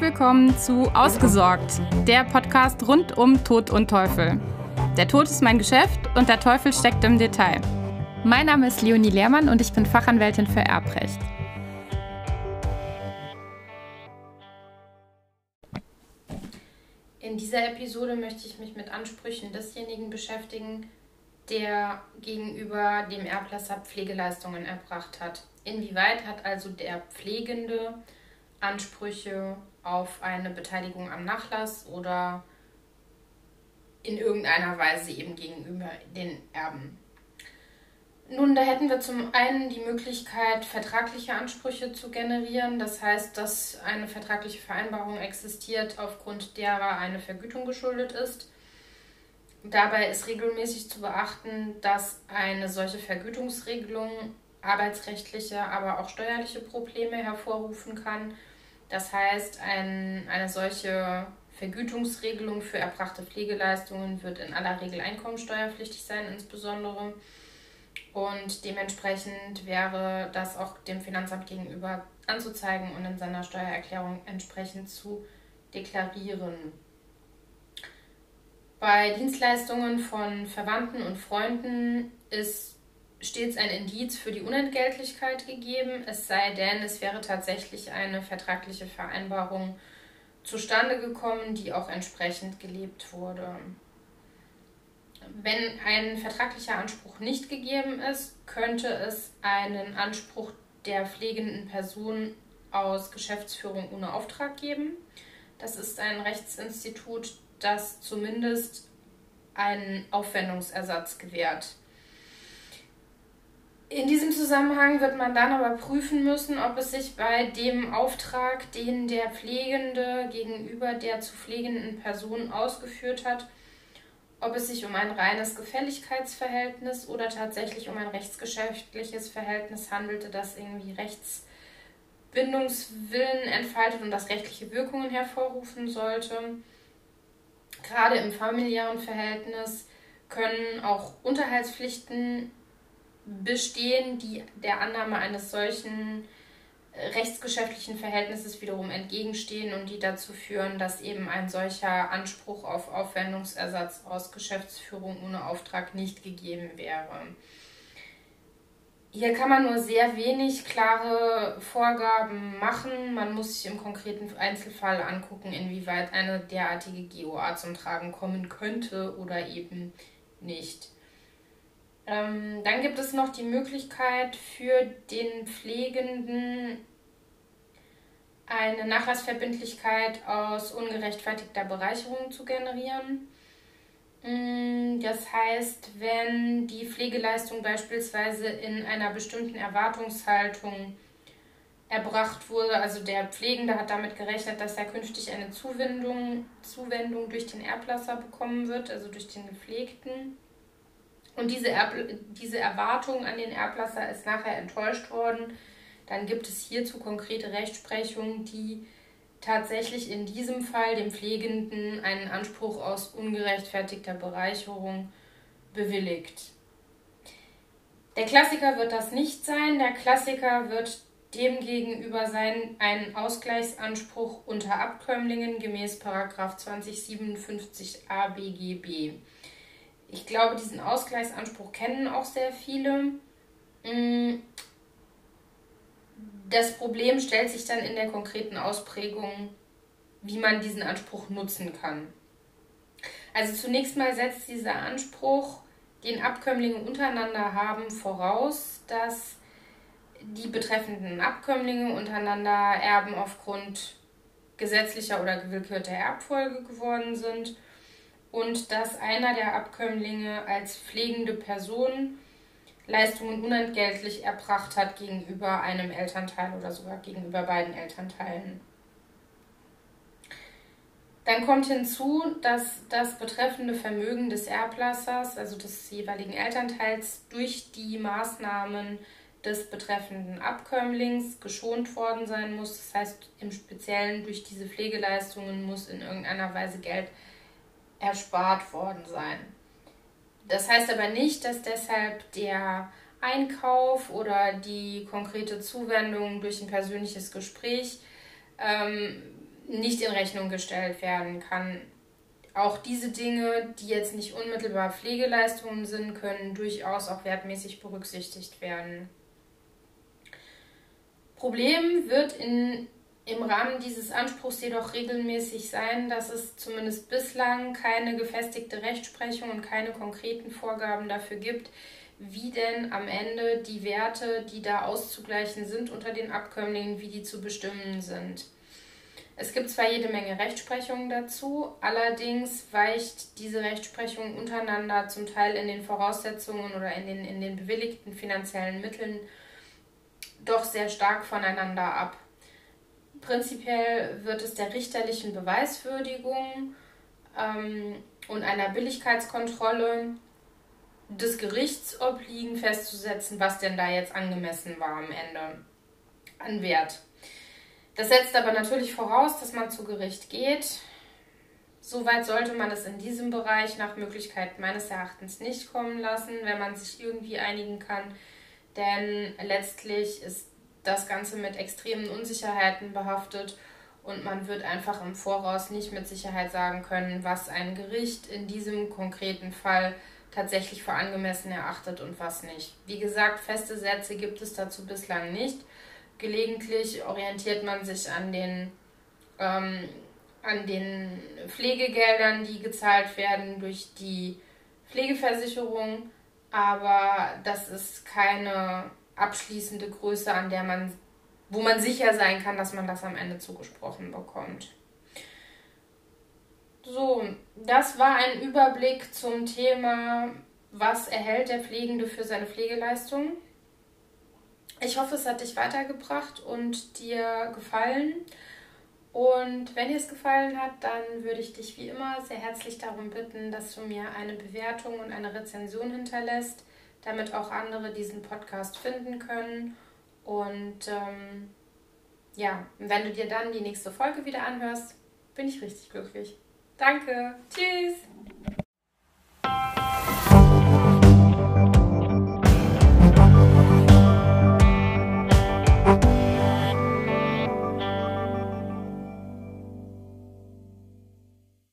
Willkommen zu Ausgesorgt, der Podcast rund um Tod und Teufel. Der Tod ist mein Geschäft und der Teufel steckt im Detail. Mein Name ist Leonie Lehrmann und ich bin Fachanwältin für Erbrecht. In dieser Episode möchte ich mich mit Ansprüchen desjenigen beschäftigen, der gegenüber dem Erblasser Pflegeleistungen erbracht hat. Inwieweit hat also der Pflegende Ansprüche auf eine Beteiligung am Nachlass oder in irgendeiner Weise eben gegenüber den Erben. Nun, da hätten wir zum einen die Möglichkeit, vertragliche Ansprüche zu generieren. Das heißt, dass eine vertragliche Vereinbarung existiert, aufgrund derer eine Vergütung geschuldet ist. Dabei ist regelmäßig zu beachten, dass eine solche Vergütungsregelung arbeitsrechtliche, aber auch steuerliche Probleme hervorrufen kann das heißt, ein, eine solche Vergütungsregelung für erbrachte Pflegeleistungen wird in aller Regel einkommensteuerpflichtig sein, insbesondere. Und dementsprechend wäre das auch dem Finanzamt gegenüber anzuzeigen und in seiner Steuererklärung entsprechend zu deklarieren. Bei Dienstleistungen von Verwandten und Freunden ist stets ein Indiz für die Unentgeltlichkeit gegeben, es sei denn, es wäre tatsächlich eine vertragliche Vereinbarung zustande gekommen, die auch entsprechend gelebt wurde. Wenn ein vertraglicher Anspruch nicht gegeben ist, könnte es einen Anspruch der pflegenden Person aus Geschäftsführung ohne Auftrag geben. Das ist ein Rechtsinstitut, das zumindest einen Aufwendungsersatz gewährt. In diesem Zusammenhang wird man dann aber prüfen müssen, ob es sich bei dem Auftrag, den der Pflegende gegenüber der zu pflegenden Person ausgeführt hat, ob es sich um ein reines Gefälligkeitsverhältnis oder tatsächlich um ein rechtsgeschäftliches Verhältnis handelte, das irgendwie Rechtsbindungswillen entfaltet und das rechtliche Wirkungen hervorrufen sollte. Gerade im familiären Verhältnis können auch Unterhaltspflichten bestehen, die der Annahme eines solchen äh, rechtsgeschäftlichen Verhältnisses wiederum entgegenstehen und die dazu führen, dass eben ein solcher Anspruch auf Aufwendungsersatz aus Geschäftsführung ohne Auftrag nicht gegeben wäre. Hier kann man nur sehr wenig klare Vorgaben machen. Man muss sich im konkreten Einzelfall angucken, inwieweit eine derartige GOA zum Tragen kommen könnte oder eben nicht. Ähm, dann gibt es noch die Möglichkeit für den Pflegenden eine Nachlassverbindlichkeit aus ungerechtfertigter Bereicherung zu generieren. Mm, das heißt, wenn die Pflegeleistung beispielsweise in einer bestimmten Erwartungshaltung erbracht wurde, also der Pflegende hat damit gerechnet, dass er künftig eine Zuwendung, Zuwendung durch den Erblasser bekommen wird, also durch den Gepflegten und diese, Erb diese Erwartung an den Erblasser ist nachher enttäuscht worden, dann gibt es hierzu konkrete Rechtsprechung, die tatsächlich in diesem Fall dem Pflegenden einen Anspruch aus ungerechtfertigter Bereicherung bewilligt. Der Klassiker wird das nicht sein. Der Klassiker wird demgegenüber sein einen Ausgleichsanspruch unter Abkömmlingen gemäß 2057a BGB. Ich glaube, diesen Ausgleichsanspruch kennen auch sehr viele. Mm. Das Problem stellt sich dann in der konkreten Ausprägung, wie man diesen Anspruch nutzen kann. Also zunächst mal setzt dieser Anspruch, den Abkömmlinge untereinander haben, voraus, dass die betreffenden Abkömmlinge untereinander Erben aufgrund gesetzlicher oder gewillkürter Erbfolge geworden sind und dass einer der Abkömmlinge als pflegende Person Leistungen unentgeltlich erbracht hat gegenüber einem Elternteil oder sogar gegenüber beiden Elternteilen. Dann kommt hinzu, dass das betreffende Vermögen des Erblassers, also des jeweiligen Elternteils, durch die Maßnahmen des betreffenden Abkömmlings geschont worden sein muss. Das heißt, im Speziellen durch diese Pflegeleistungen muss in irgendeiner Weise Geld erspart worden sein. Das heißt aber nicht, dass deshalb der Einkauf oder die konkrete Zuwendung durch ein persönliches Gespräch ähm, nicht in Rechnung gestellt werden kann. Auch diese Dinge, die jetzt nicht unmittelbar Pflegeleistungen sind, können durchaus auch wertmäßig berücksichtigt werden. Problem wird in, im Rahmen dieses Anspruchs jedoch regelmäßig sein, dass es zumindest bislang keine gefestigte Rechtsprechung und keine konkreten Vorgaben dafür gibt, wie denn am Ende die Werte, die da auszugleichen sind unter den Abkömmlingen, wie die zu bestimmen sind. Es gibt zwar jede Menge Rechtsprechungen dazu, allerdings weicht diese Rechtsprechung untereinander zum Teil in den Voraussetzungen oder in den, in den bewilligten finanziellen Mitteln doch sehr stark voneinander ab. Prinzipiell wird es der richterlichen Beweiswürdigung ähm, und einer Billigkeitskontrolle des Gerichts obliegen, festzusetzen, was denn da jetzt angemessen war am Ende an Wert. Das setzt aber natürlich voraus, dass man zu Gericht geht. Soweit sollte man es in diesem Bereich nach Möglichkeit meines Erachtens nicht kommen lassen, wenn man sich irgendwie einigen kann. Denn letztlich ist das Ganze mit extremen Unsicherheiten behaftet und man wird einfach im Voraus nicht mit Sicherheit sagen können, was ein Gericht in diesem konkreten Fall tatsächlich für angemessen erachtet und was nicht. Wie gesagt, feste Sätze gibt es dazu bislang nicht. Gelegentlich orientiert man sich an den, ähm, an den Pflegegeldern, die gezahlt werden durch die Pflegeversicherung, aber das ist keine abschließende Größe, an der man, wo man sicher sein kann, dass man das am Ende zugesprochen bekommt. So, das war ein Überblick zum Thema, was erhält der Pflegende für seine Pflegeleistung. Ich hoffe, es hat dich weitergebracht und dir gefallen. Und wenn dir es gefallen hat, dann würde ich dich wie immer sehr herzlich darum bitten, dass du mir eine Bewertung und eine Rezension hinterlässt, damit auch andere diesen Podcast finden können. Und ähm, ja, wenn du dir dann die nächste Folge wieder anhörst, bin ich richtig glücklich. Danke. Tschüss.